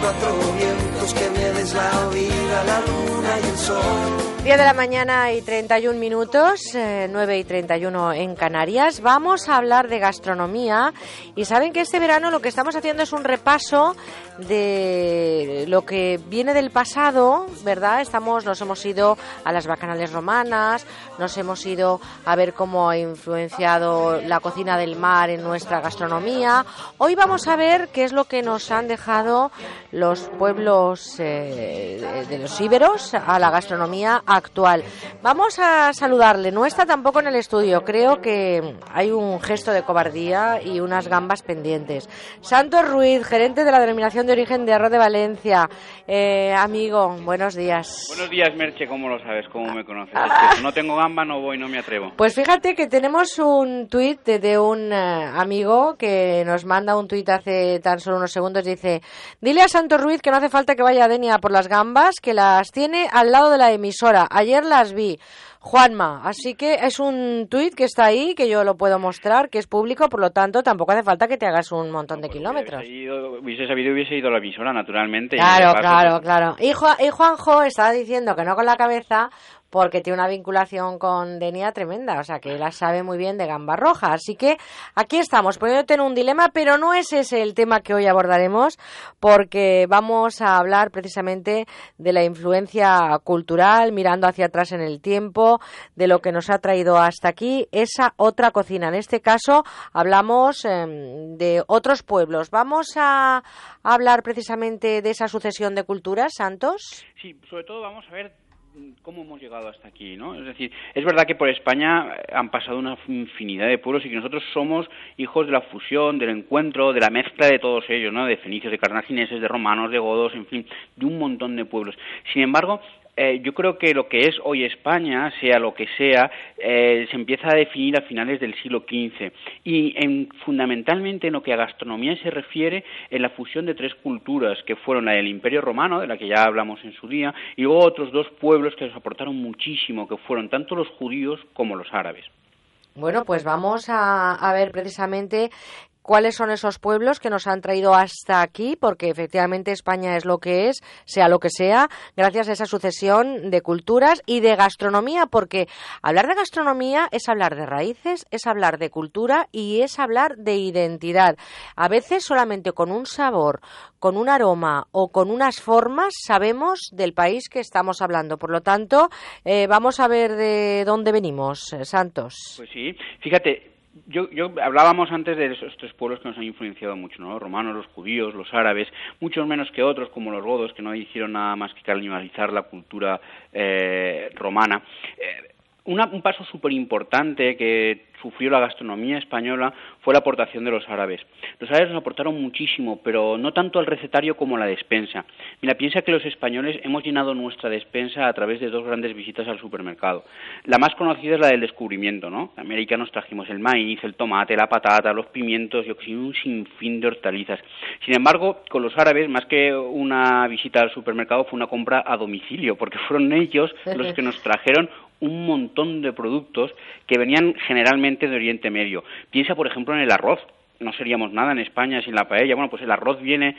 cuatro vientos que me des la vida, la luna y el sol. 10 de la mañana y 31 minutos, 9 eh, y 31 en Canarias. Vamos a hablar de gastronomía y saben que este verano lo que estamos haciendo es un repaso de lo que viene del pasado, ¿verdad? Estamos, nos hemos ido a las bacanales romanas, nos hemos ido a ver cómo ha influenciado la cocina del mar en nuestra gastronomía. Hoy vamos a ver qué es lo que nos han dejado los pueblos eh, de los íberos a la gastronomía actual. Vamos a saludarle, no está tampoco en el estudio, creo que hay un gesto de cobardía y unas gambas pendientes. Santos Ruiz, gerente de la denominación de origen de Arroz de Valencia. Eh, amigo, buenos días. Buenos días, Merche, ¿cómo lo sabes? ¿Cómo me conoces? no tengo gamba, no voy, no me atrevo. Pues fíjate que tenemos un tuit de, un eh, amigo que nos manda un tuit hace tan solo unos segundos. Dice, dile a Santos Ruiz que no hace falta que vaya a Denia por las gambas, que las tiene al lado de la emisora. Ayer las vi. Juanma, así que es un tuit que está ahí, que yo lo puedo mostrar, que es público, por lo tanto tampoco hace falta que te hagas un montón de kilómetros. Hubiese, hubiese sabido, hubiese ido a la emisora, naturalmente. Claro, claro, claro. Y, y Juanjo estaba diciendo que no con la cabeza, porque tiene una vinculación con Denia tremenda, o sea que la sabe muy bien de gamba roja. Así que aquí estamos, poniéndote en un dilema, pero no es ese el tema que hoy abordaremos, porque vamos a hablar precisamente de la influencia cultural, mirando hacia atrás en el tiempo, de lo que nos ha traído hasta aquí, esa otra cocina. En este caso hablamos em, de otros pueblos. Vamos a hablar precisamente de esa sucesión de culturas, Santos. Sí, sobre todo vamos a ver cómo hemos llegado hasta aquí, ¿no? Es decir, es verdad que por España han pasado una infinidad de pueblos y que nosotros somos hijos de la fusión, del encuentro, de la mezcla de todos ellos, ¿no? De fenicios, de carnagineses, de romanos, de godos, en fin, de un montón de pueblos. Sin embargo, eh, yo creo que lo que es hoy España, sea lo que sea, eh, se empieza a definir a finales del siglo XV y en, fundamentalmente en lo que a gastronomía se refiere en la fusión de tres culturas que fueron la del Imperio Romano, de la que ya hablamos en su día, y luego otros dos pueblos que nos aportaron muchísimo, que fueron tanto los judíos como los árabes. Bueno, pues vamos a, a, ver precisamente cuáles son esos pueblos que nos han traído hasta aquí, porque efectivamente España es lo que es, sea lo que sea, gracias a esa sucesión de culturas y de gastronomía, porque hablar de gastronomía es hablar de raíces, es hablar de cultura y es hablar de identidad. A veces solamente con un sabor, con un aroma o con unas formas sabemos del país que estamos hablando. Por lo tanto, eh, vamos a ver de dónde venimos, eh, Santos. Pues sí, fíjate, yo, yo hablábamos antes de esos tres pueblos que nos han influenciado mucho, ¿no? Los romanos, los judíos, los árabes, muchos menos que otros, como los godos, que no hicieron nada más que canibalizar la cultura eh, romana. Eh, un paso súper importante que sufrió la gastronomía española fue la aportación de los árabes. Los árabes nos aportaron muchísimo, pero no tanto al recetario como a la despensa. Mira, piensa que los españoles hemos llenado nuestra despensa a través de dos grandes visitas al supermercado. La más conocida es la del descubrimiento, ¿no? En América nos trajimos el maíz, el tomate, la patata, los pimientos y un sinfín de hortalizas. Sin embargo, con los árabes, más que una visita al supermercado, fue una compra a domicilio, porque fueron ellos los que nos trajeron un montón de productos que venían generalmente de Oriente Medio. Piensa, por ejemplo, en el arroz. No seríamos nada en España sin la paella. Bueno, pues el arroz viene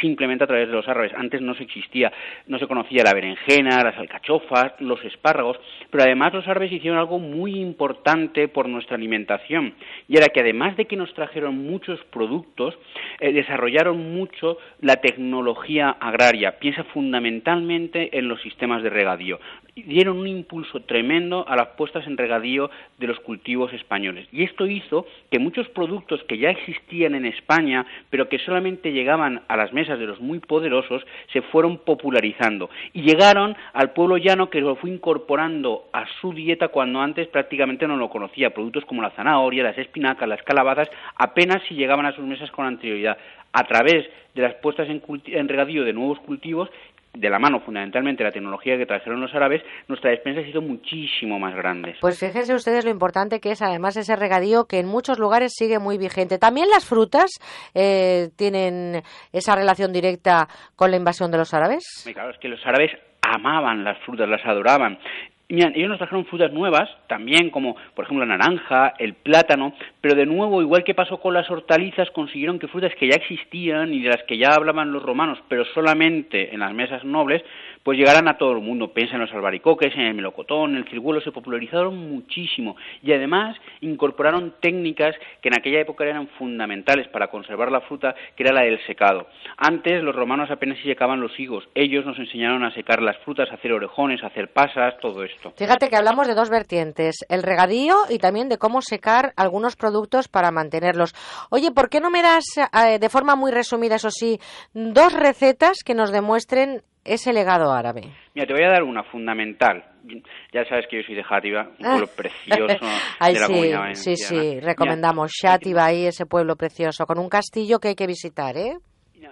simplemente a través de los árabes. Antes no se existía, no se conocía la berenjena, las alcachofas, los espárragos, pero además los árabes hicieron algo muy importante por nuestra alimentación, y era que además de que nos trajeron muchos productos, eh, desarrollaron mucho la tecnología agraria. Piensa fundamentalmente en los sistemas de regadío. Dieron un impulso tremendo a las puestas en regadío de los cultivos españoles. Y esto hizo que muchos productos que ya existían en España, pero que solamente llegaban a las mesas de los muy poderosos se fueron popularizando y llegaron al pueblo llano que lo fue incorporando a su dieta cuando antes prácticamente no lo conocía. Productos como la zanahoria, las espinacas, las calabazas apenas si llegaban a sus mesas con anterioridad. A través de las puestas en, en regadío de nuevos cultivos de la mano fundamentalmente la tecnología que trajeron los árabes, nuestra despensa ha sido muchísimo más grande. Pues fíjense ustedes lo importante que es además ese regadío que en muchos lugares sigue muy vigente. También las frutas eh, tienen esa relación directa con la invasión de los árabes. Claro, es que los árabes amaban las frutas, las adoraban Ellos nos trajeron frutas nuevas, también como por ejemplo la naranja, el plátano, pero de nuevo, igual que pasó con las hortalizas, consiguieron que frutas que ya existían y de las que ya hablaban los romanos, pero solamente en las mesas nobles, pues llegaran a todo el mundo. Piensa en los albaricoques, en el melocotón, el ciruelo, se popularizaron muchísimo y además incorporaron técnicas que en aquella época eran fundamentales para conservar la fruta, que era la del secado. Antes los romanos apenas se secaban los higos, ellos nos enseñaron a secar las frutas, a hacer orejones, a hacer pasas, todo Fíjate que hablamos de dos vertientes, el regadío y también de cómo secar algunos productos para mantenerlos. Oye, ¿por qué no me das eh, de forma muy resumida, eso sí, dos recetas que nos demuestren ese legado árabe? Mira, te voy a dar una fundamental. Ya sabes que yo soy de Játiva, un pueblo precioso de la sí, comunidad Sí, sí, recomendamos Játiva, ahí ese pueblo precioso, con un castillo que hay que visitar, ¿eh?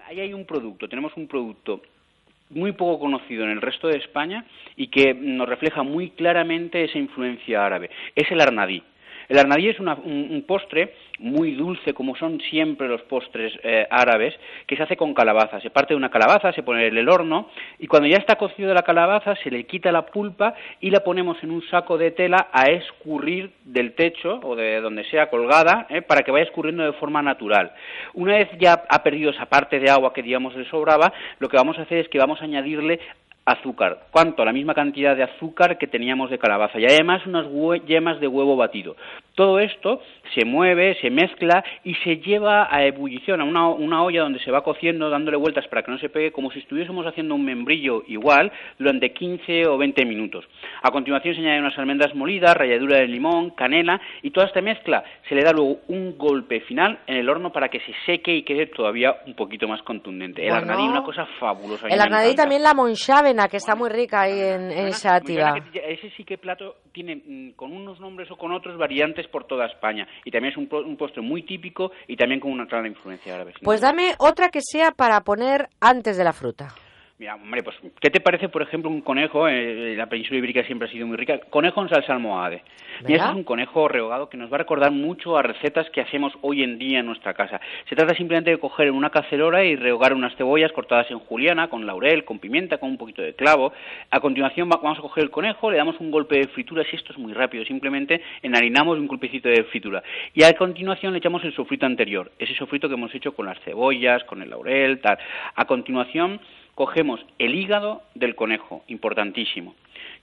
Ahí hay un producto, tenemos un producto muy poco conocido en el resto de España y que nos refleja muy claramente esa influencia árabe. Es el arnadí. El arnadí es un, postre muy dulce, como son siempre los postres eh, árabes, que se hace con calabaza. Se parte de una calabaza, se pone en el horno y cuando ya está cocido la calabaza se le quita la pulpa y la ponemos en un saco de tela a escurrir del techo o de donde sea colgada eh, para que vaya escurriendo de forma natural. Una vez ya ha perdido esa parte de agua que digamos le sobraba, lo que vamos a hacer es que vamos a añadirle azúcar. ¿Cuánto? La misma cantidad de azúcar que teníamos de calabaza y además unas yemas de huevo batido. Todo esto se mueve, se mezcla y se lleva a ebullición, a una, una, olla donde se va cociendo, dándole vueltas para que no se pegue, como si estuviésemos haciendo un membrillo igual, durante 15 o 20 minutos. A continuación se añaden unas almendras molidas, ralladura de limón, canela y toda esta mezcla se le da luego un golpe final en el horno para que se seque y quede todavía un poquito más contundente. El arnadí, una cosa fabulosa. El arnadí también la monchave que está muy rica ahí en, en Ese sí que plato tiene mm, con unos nombres o con otros variantes por toda España. Y también es un, un postre muy típico y también con una clara influencia árabe. Pues dame otra que sea para poner antes de la fruta. Mira, hombre, pues, ¿qué te parece, por ejemplo, un conejo? Eh, la península ibérica siempre ha sido muy rica. Conejo en salsa almohade. Mira, es un conejo rehogado que nos va a recordar mucho a recetas que hacemos hoy en día en nuestra casa. Se trata simplemente de coger en una cacerola y rehogar unas cebollas cortadas en juliana, con laurel, con pimienta, con un poquito de clavo. A continuación vamos a coger el conejo, le damos un golpe de fritura, si esto es muy rápido, simplemente enharinamos un golpecito de fritura. Y a continuación le echamos el sofrito anterior, ese sofrito que hemos hecho con las cebollas, con el laurel, tal. A continuación cogemos el hígado del conejo, importantísimo,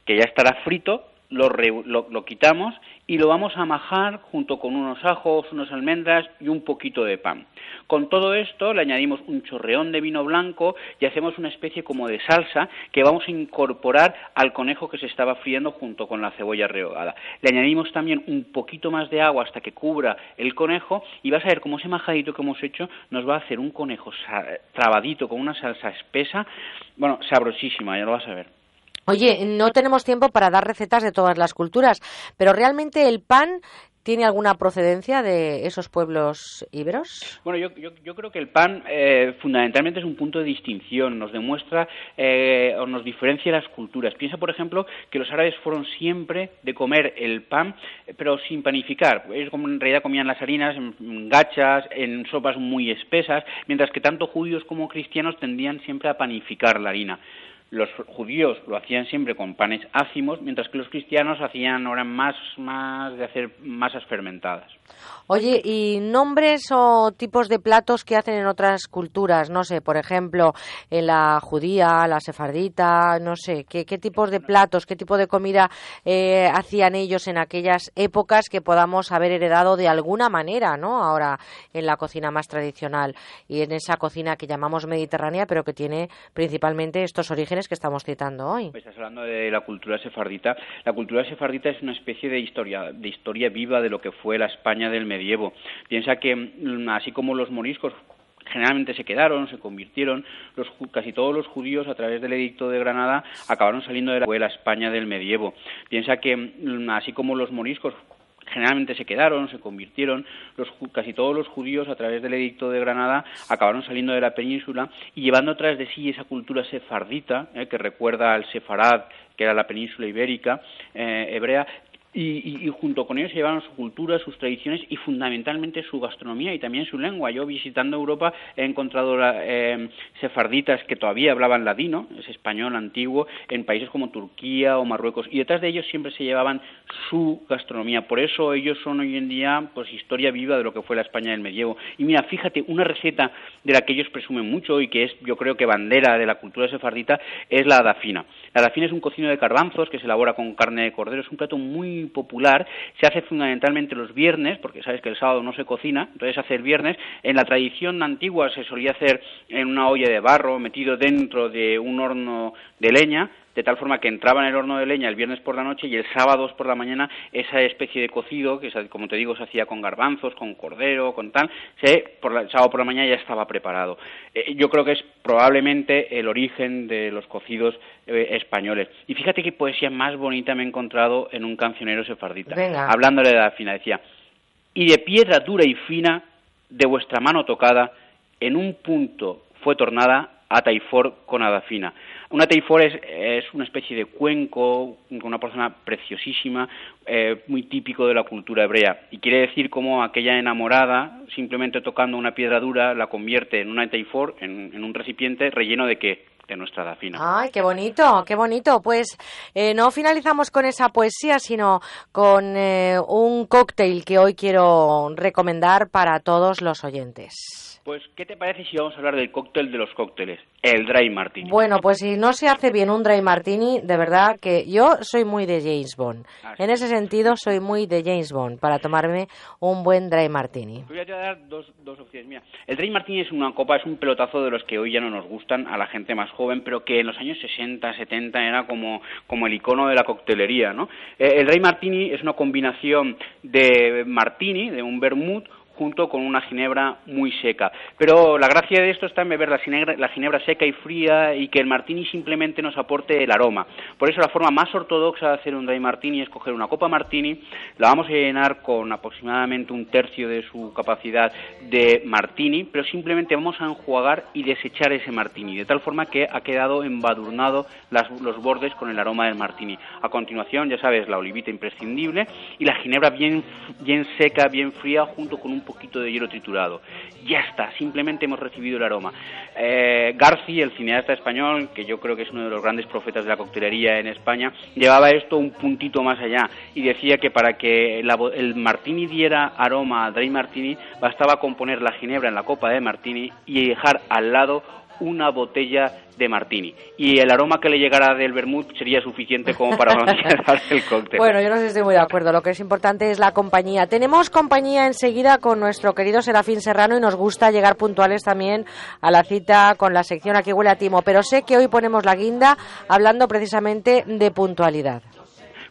que ya estará frito, lo, lo, quitamos y lo vamos a majar junto con unos ajos, unas almendras y un poquito de pan. Con todo esto le añadimos un chorreón de vino blanco y hacemos una especie como de salsa que vamos a incorporar al conejo que se estaba friendo junto con la cebolla rehogada. Le añadimos también un poquito más de agua hasta que cubra el conejo y vas a ver cómo ese majadito que hemos hecho nos va a hacer un conejo trabadito con una salsa espesa, bueno, sabrosísima, ya lo vas a ver. Oye, no tenemos tiempo para dar recetas de todas las culturas, pero realmente el pan ¿Tiene alguna procedencia de esos pueblos íberos? Bueno, yo, creo que el pan eh, fundamentalmente es un punto de distinción, nos demuestra eh, o nos diferencia las culturas. Piensa, por ejemplo, que los árabes fueron siempre de comer el pan, pero sin panificar. Ellos en realidad comían las harinas en gachas, en sopas muy espesas, mientras que tanto judíos como cristianos tendían siempre a panificar la harina. Los judíos lo hacían siempre con panes ácimos, mientras que los cristianos hacían ahora más, más de hacer masas fermentadas. Oye, ¿y nombres o tipos de platos que hacen en otras culturas? No sé, por ejemplo, en la judía, la sefardita, no sé, ¿qué, qué tipos de platos, qué tipo de comida eh, hacían ellos en aquellas épocas que podamos haber heredado de alguna manera, ¿no? Ahora en la cocina más tradicional y en esa cocina que llamamos mediterránea, pero que tiene principalmente estos orígenes que estamos citando hoy. Pues estás hablando de la cultura sefardita. La cultura sefardita es una especie de historia, de historia viva de lo que fue la España del medievo. Piensa que mm, así como los moriscos generalmente se quedaron, se convirtieron, los, casi todos los judíos a través del edicto de Granada acabaron saliendo de la, España del medievo. Piensa que mm, así como los moriscos generalmente se quedaron, se convirtieron, los, casi todos los judíos a través del edicto de Granada acabaron saliendo de la península y llevando tras de sí esa cultura sefardita, eh, que recuerda al sefarad, que era la península ibérica, eh, hebrea, y, junto con ellos se llevaron su cultura, sus tradiciones y fundamentalmente su gastronomía y también su lengua. Yo visitando Europa he encontrado eh, sefarditas que todavía hablaban ladino, es español antiguo, en países como Turquía o Marruecos y detrás de ellos siempre se llevaban su gastronomía. Por eso ellos son hoy en día pues historia viva de lo que fue la España del medievo. Y mira, fíjate, una receta de la que ellos presumen mucho y que es yo creo que bandera de la cultura sefardita es la adafina. La adafina es un cocino de garbanzos que se elabora con carne de cordero, es un plato muy popular, se hace fundamentalmente los viernes, porque sabes que el sábado no se cocina, entonces se hace el viernes. En la tradición antigua se solía hacer en una olla de barro, metido dentro de un horno de leña, de tal forma que entraba en el horno de leña el viernes por la noche y el sábado por la mañana esa especie de cocido, que como te digo se hacía con garbanzos, con cordero, con tal, se, por el sábado por la mañana ya estaba preparado. Eh, yo creo que es probablemente el origen de los cocidos eh, españoles. Y fíjate qué poesía más bonita me he encontrado en un cancionero sefardita, hablándole de la fina, decía, y de piedra dura y fina de vuestra mano tocada, en un punto fue tornada a Taifor con Adafina. Una teifor es, una especie de cuenco con una persona preciosísima, eh, muy típico de la cultura hebrea. Y quiere decir cómo aquella enamorada, simplemente tocando una piedra dura, la convierte en una teifor, en, un recipiente relleno de qué? de nuestra Dafina. Ay, qué bonito, qué bonito. Pues eh, no finalizamos con esa poesía, sino con eh, un cóctel que hoy quiero recomendar para todos los oyentes. Pues, ¿qué te parece si vamos a hablar del cóctel de los cócteles? El Dry Martini. Bueno, pues si no se hace bien un Dry Martini, de verdad que yo soy muy de James Bond. Ah, en ese sentido, soy muy de James Bond para tomarme un buen Dry Martini. Voy a dar dos, dos opciones. Mira, el Dry Martini es una copa, es un pelotazo de los que hoy ya no nos gustan a la gente más joven, pero que en los años 60, 70 era como, como el icono de la coctelería, ¿no? Eh, el Dry Martini es una combinación de martini, de un vermouth, junto con una ginebra muy seca. Pero la gracia de esto está en beber la ginebra, la ginebra, seca y fría y que el martini simplemente nos aporte el aroma. Por eso la forma más ortodoxa de hacer un dry martini es coger una copa martini, la vamos a llenar con aproximadamente un tercio de su capacidad de martini, pero simplemente vamos a enjuagar y desechar ese martini, de tal forma que ha quedado embadurnado los bordes con el aroma del martini. A continuación, ya sabes, la olivita imprescindible y la ginebra bien, bien seca, bien fría, junto con un poquito de hielo triturado. Ya está, simplemente hemos recibido el aroma. Eh, Garci, el cineasta español, que yo creo que es uno de los grandes profetas de la coctelería en España, llevaba esto un puntito más allá y decía que para que el martini diera aroma al dry martini, bastaba componer la ginebra en la copa de martini y dejar al lado una botella de martini. Y el aroma que le llegara del vermut sería suficiente como para blanquear el cóctel. Bueno, yo no estoy muy de acuerdo. Lo que es importante es la compañía. Tenemos compañía enseguida con nuestro querido Serafín Serrano y nos gusta llegar puntuales también a la cita con la sección Aquí huele a timo. Pero sé que hoy ponemos la guinda hablando precisamente de puntualidad.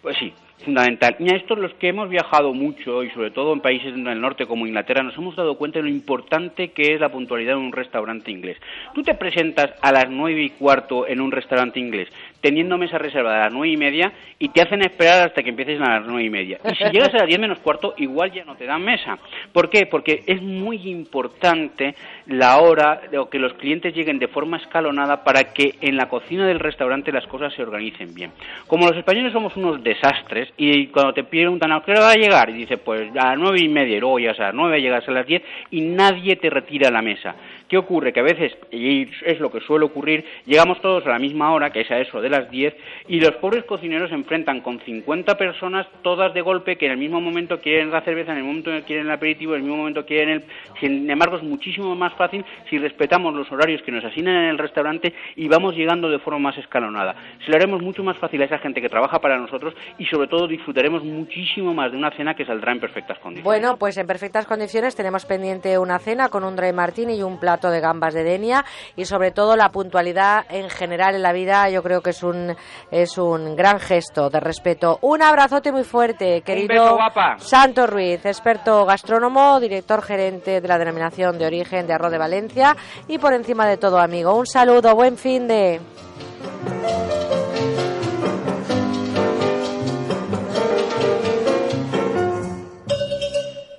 Pues sí, fundamental. Y a esto los que hemos viajado mucho y sobre todo en países del norte como Inglaterra nos hemos dado cuenta de lo importante que es la puntualidad en un restaurante inglés. Tú te presentas a las nueve y cuarto en un restaurante inglés teniendo mesa reservada a las nueve y media y te hacen esperar hasta que empieces a las nueve y media. Y si llegas a las diez menos cuarto, igual ya no te dan mesa. ¿Por qué? Porque es muy importante la hora o que los clientes lleguen de forma escalonada para que en la cocina del restaurante las cosas se organicen bien. Como los españoles somos unos desastres y cuando te preguntan a qué hora va a llegar y dices pues a las nueve y media y luego llegas a las nueve, llegas a las diez y nadie te retira la mesa. ¿Qué ocurre? Que a veces, y es lo que suele ocurrir, llegamos todos a la misma hora, que es a eso de las 10, y los pobres cocineros se enfrentan con 50 personas, todas de golpe, que en el mismo momento quieren la cerveza, en el momento quieren el aperitivo, en el mismo momento quieren el... Sin embargo, es muchísimo más fácil si respetamos los horarios que nos asignan en el restaurante y vamos llegando de forma más escalonada. Se lo haremos mucho más fácil a esa gente que trabaja para nosotros y sobre todo disfrutaremos muchísimo más de una cena que saldrá en perfectas condiciones. Bueno, pues en perfectas condiciones tenemos pendiente una cena con un dry martini y un plato de gambas de Denia y sobre todo la puntualidad en general en la vida yo creo que es un es un gran gesto de respeto. Un abrazote muy fuerte, querido Santo Ruiz, experto gastrónomo, director gerente de la denominación de origen de Arroz de Valencia y por encima de todo amigo. Un saludo, buen fin de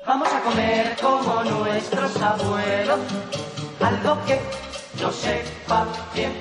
Vamos a comer como nuestros abuelos algo que no sepa bien.